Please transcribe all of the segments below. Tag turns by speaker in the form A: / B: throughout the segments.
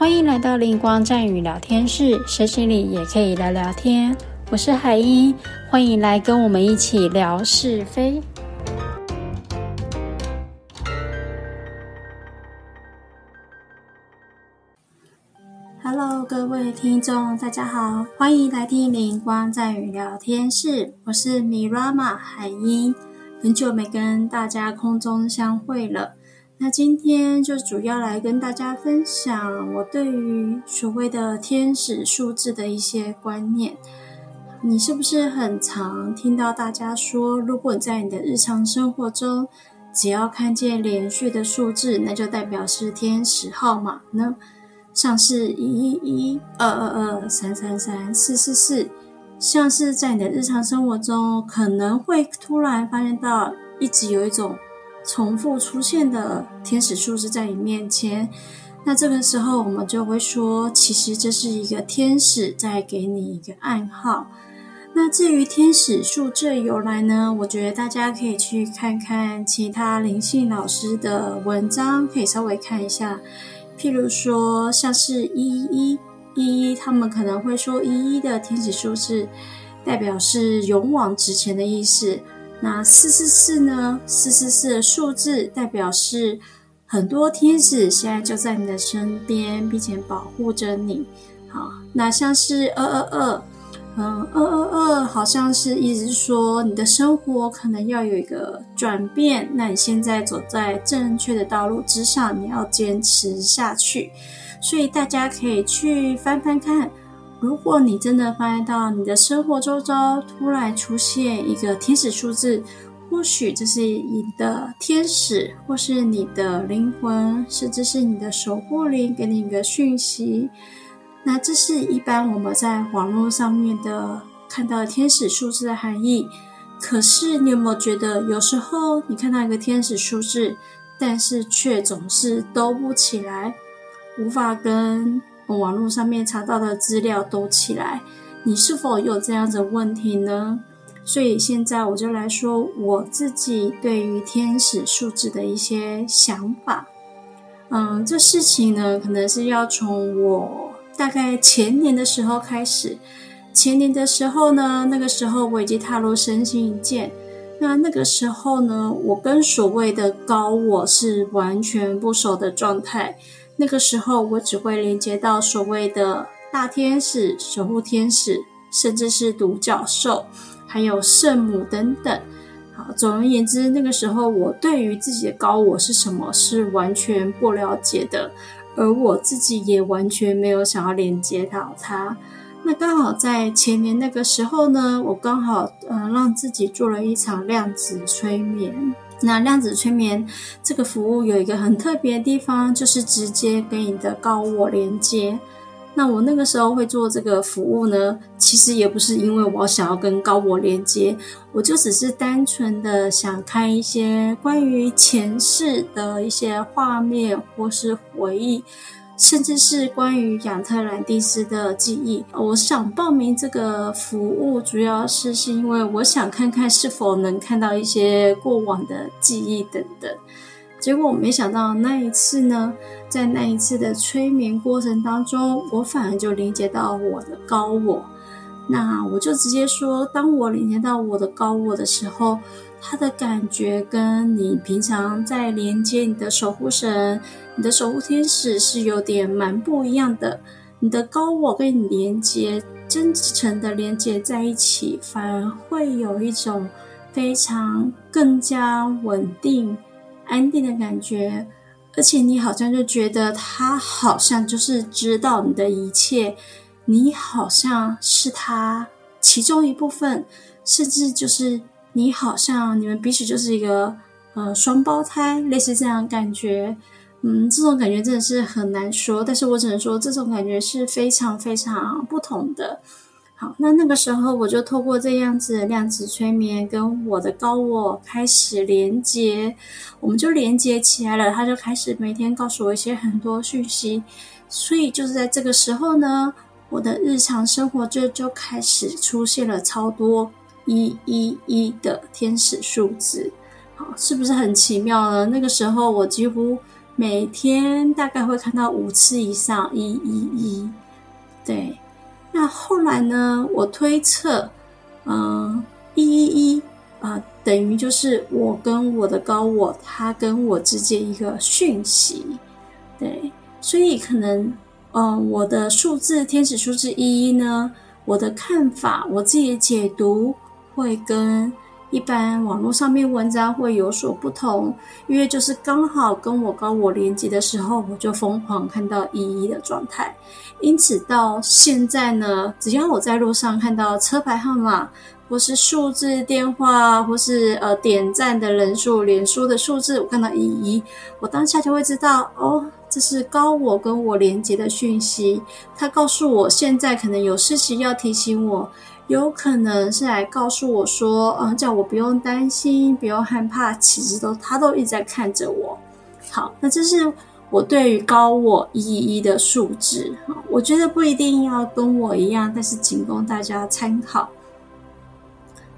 A: 欢迎来到灵光战语聊天室，学习里也可以聊聊天。我是海英，欢迎来跟我们一起聊是非。Hello，各位听众，大家好，欢迎来听灵光战语聊天室。我是米拉玛海英，很久没跟大家空中相会了。那今天就主要来跟大家分享我对于所谓的天使数字的一些观念。你是不是很常听到大家说，如果在你的日常生活中，只要看见连续的数字，那就代表是天使号码呢？像是一一一、二二二、三三三、四四四，像是在你的日常生活中，可能会突然发现到，一直有一种。重复出现的天使数字在你面前，那这个时候我们就会说，其实这是一个天使在给你一个暗号。那至于天使数字由来呢？我觉得大家可以去看看其他灵性老师的文章，可以稍微看一下。譬如说，像是一一一一，他们可能会说一一的天使数字代表是勇往直前的意思。那四四四呢？四四四的数字代表是很多天使现在就在你的身边，并且保护着你。好，那像是二二二，嗯，二二二好像是意思说你的生活可能要有一个转变。那你现在走在正确的道路之上，你要坚持下去。所以大家可以去翻翻看。如果你真的发现到你的生活周遭突然出现一个天使数字，或许这是你的天使，或是你的灵魂，甚至是你的守护灵给你一个讯息。那这是一般我们在网络上面的看到天使数字的含义。可是你有没有觉得，有时候你看到一个天使数字，但是却总是兜不起来，无法跟。网络上面查到的资料都起来，你是否有这样的问题呢？所以现在我就来说我自己对于天使数字的一些想法。嗯，这事情呢，可能是要从我大概前年的时候开始。前年的时候呢，那个时候我已经踏入身心一见，那那个时候呢，我跟所谓的高我是完全不熟的状态。那个时候，我只会连接到所谓的大天使、守护天使，甚至是独角兽，还有圣母等等。好，总而言之，那个时候我对于自己的高我是什么是完全不了解的，而我自己也完全没有想要连接到它。那刚好在前年那个时候呢，我刚好嗯让自己做了一场量子催眠。那量子催眠这个服务有一个很特别的地方，就是直接跟你的高我连接。那我那个时候会做这个服务呢，其实也不是因为我想要跟高我连接，我就只是单纯的想看一些关于前世的一些画面或是回忆。甚至是关于亚特兰蒂斯的记忆，我想报名这个服务，主要是是因为我想看看是否能看到一些过往的记忆等等。结果我没想到那一次呢，在那一次的催眠过程当中，我反而就理解到我的高我。那我就直接说，当我连接到我的高我的时候。他的感觉跟你平常在连接你的守护神、你的守护天使是有点蛮不一样的。你的高我跟你连接，真诚的连接在一起，反而会有一种非常更加稳定、安定的感觉。而且你好像就觉得他好像就是知道你的一切，你好像是他其中一部分，甚至就是。你好像你们彼此就是一个呃双胞胎，类似这样感觉，嗯，这种感觉真的是很难说，但是我只能说这种感觉是非常非常不同的。好，那那个时候我就透过这样子量子催眠跟我的高我开始连接，我们就连接起来了，他就开始每天告诉我一些很多讯息，所以就是在这个时候呢，我的日常生活就就开始出现了超多。一一一的天使数字，好，是不是很奇妙呢？那个时候我几乎每天大概会看到五次以上一一一。对，那后来呢，我推测，嗯，一一一啊，等于就是我跟我的高我，他跟我之间一个讯息。对，所以可能，嗯，我的数字天使数字一一呢，我的看法，我自己的解读会跟。一般网络上面文章会有所不同，因为就是刚好跟我高我连接的时候，我就疯狂看到一一的状态。因此到现在呢，只要我在路上看到车牌号码，或是数字电话，或是呃点赞的人数、脸书的数字，我看到一一，我当下就会知道，哦，这是高我跟我连接的讯息，他告诉我现在可能有事情要提醒我。有可能是来告诉我说，嗯，叫我不用担心，不用害怕，其实都他都一直在看着我。好，那这是我对于高我一一的数字啊，我觉得不一定要跟我一样，但是仅供大家参考。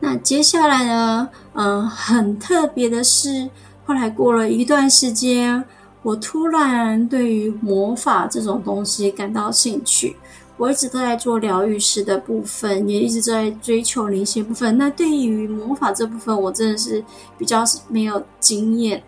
A: 那接下来呢，嗯，很特别的是，后来过了一段时间，我突然对于魔法这种东西感到兴趣。我一直都在做疗愈师的部分，也一直在追求灵性部分。那对于魔法这部分，我真的是比较没有经验。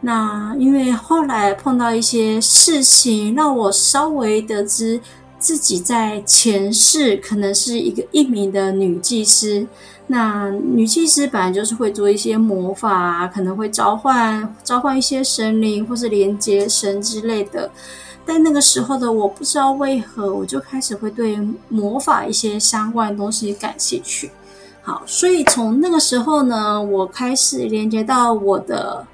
A: 那因为后来碰到一些事情，让我稍微得知自己在前世可能是一个一名的女祭司。那女祭司本来就是会做一些魔法，可能会召唤召唤一些神灵，或是连接神之类的。但那个时候的我不知道为何，我就开始会对魔法一些相关的东西感兴趣。好，所以从那个时候呢，我开始连接到我的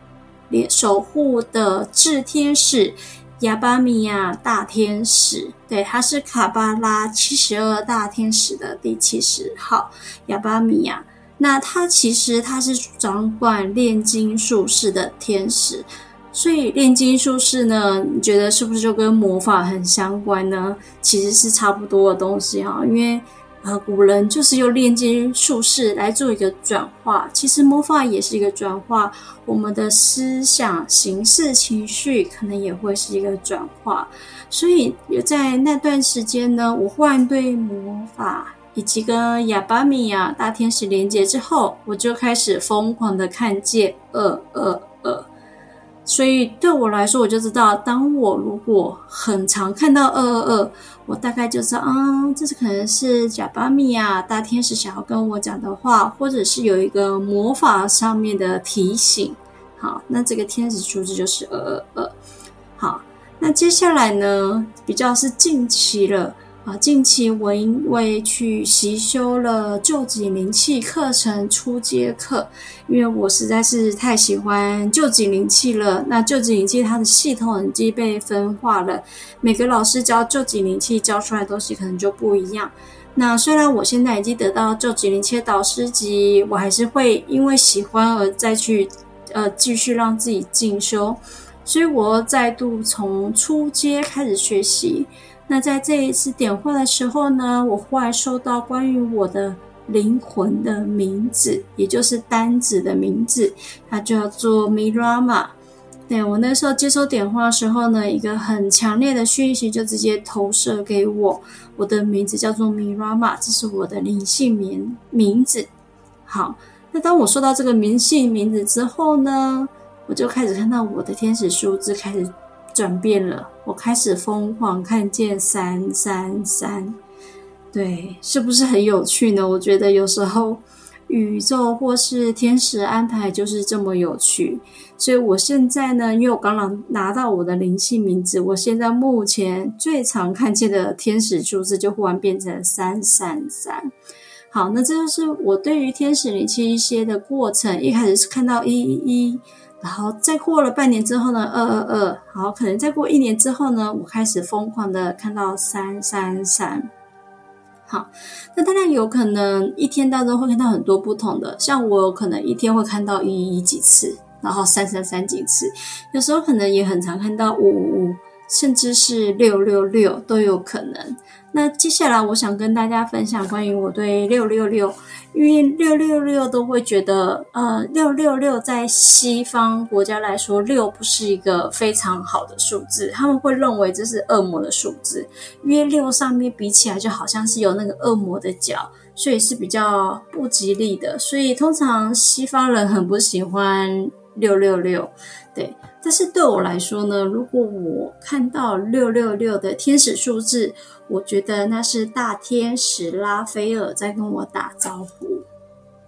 A: 连守护的智天使亚巴米亚大天使，对，他是卡巴拉七十二大天使的第七十号亚巴米亚。那他其实他是掌管炼金术士的天使。所以炼金术士呢，你觉得是不是就跟魔法很相关呢？其实是差不多的东西哈，因为呃古人就是用炼金术士来做一个转化，其实魔法也是一个转化，我们的思想、形式、情绪可能也会是一个转化。所以在那段时间呢，我忽然对魔法以及跟亚巴米亚大天使连接之后，我就开始疯狂的看见二二。所以对我来说，我就知道，当我如果很常看到二二二，我大概就知道，啊，这是可能是贾巴米亚大天使想要跟我讲的话，或者是有一个魔法上面的提醒。好，那这个天使数字就是二二二。好，那接下来呢，比较是近期了。啊，近期我因为去习修了旧景灵气课程初阶课，因为我实在是太喜欢旧景灵气了。那旧景灵气它的系统已经被分化了，每个老师教旧景灵气教出来的东西可能就不一样。那虽然我现在已经得到旧景灵气导师级，我还是会因为喜欢而再去呃继续让自己进修，所以我再度从初阶开始学习。那在这一次点化的时候呢，我忽然收到关于我的灵魂的名字，也就是单子的名字，它叫做 Mirama。对我那时候接收点化的时候呢，一个很强烈的讯息就直接投射给我，我的名字叫做 Mirama，这是我的灵性名名字。好，那当我收到这个灵性名字之后呢，我就开始看到我的天使数字开始。转变了，我开始疯狂看见三三三，对，是不是很有趣呢？我觉得有时候宇宙或是天使安排就是这么有趣。所以我现在呢，因为我刚刚拿到我的灵性名字，我现在目前最常看见的天使数字就忽然变成三三三。好，那这就是我对于天使灵气一些的过程。一开始是看到一一。然后再过了半年之后呢，二二二，好，可能再过一年之后呢，我开始疯狂的看到三三三，好，那当然有可能一天当中会看到很多不同的，像我可能一天会看到一一几次，然后三三三几次，有时候可能也很常看到五五五，甚至是六六六都有可能。那接下来我想跟大家分享关于我对六六六，因为六六六都会觉得，呃，六六六在西方国家来说，六不是一个非常好的数字，他们会认为这是恶魔的数字，因为六上面比起来就好像是有那个恶魔的脚，所以是比较不吉利的，所以通常西方人很不喜欢六六六，对。但是对我来说呢，如果我看到六六六的天使数字，我觉得那是大天使拉斐尔在跟我打招呼。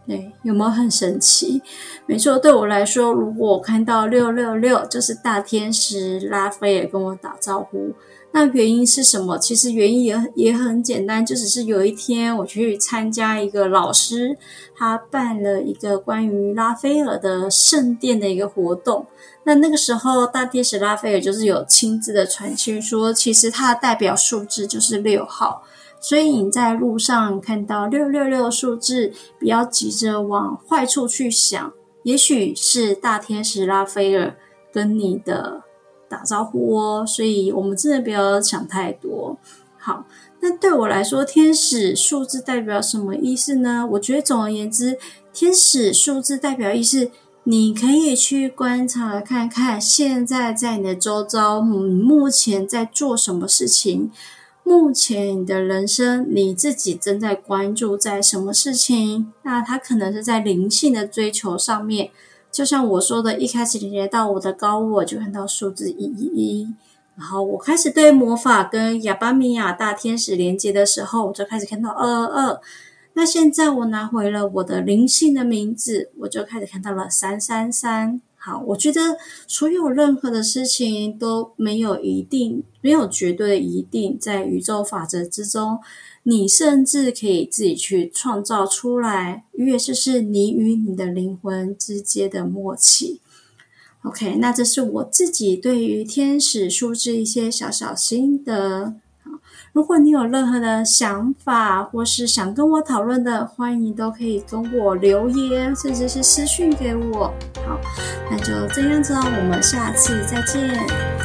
A: 对，有没有很神奇？没错，对我来说，如果我看到六六六，就是大天使拉斐尔跟我打招呼。那原因是什么？其实原因也也很简单，就只是有一天我去参加一个老师他办了一个关于拉斐尔的圣殿的一个活动。那那个时候，大天使拉斐尔就是有亲自的传讯说，其实他的代表数字就是六号。所以你在路上看到六六六数字，不要急着往坏处去想，也许是大天使拉斐尔跟你的。打招呼哦，所以我们真的不要想太多。好，那对我来说，天使数字代表什么意思呢？我觉得总而言之，天使数字代表意思，你可以去观察看看，现在在你的周遭，你目前在做什么事情？目前你的人生，你自己正在关注在什么事情？那它可能是在灵性的追求上面。就像我说的，一开始连接到我的高我，就看到数字一一一。然后我开始对魔法跟亚巴米亚大天使连接的时候，我就开始看到二二二。那现在我拿回了我的灵性的名字，我就开始看到了三三三。好，我觉得所有任何的事情都没有一定，没有绝对的一定，在宇宙法则之中。你甚至可以自己去创造出来，越是是你与你的灵魂之间的默契。OK，那这是我自己对于天使数字一些小小心得。如果你有任何的想法或是想跟我讨论的，欢迎都可以跟我留言，甚至是私讯给我。好，那就这样子哦，我们下次再见。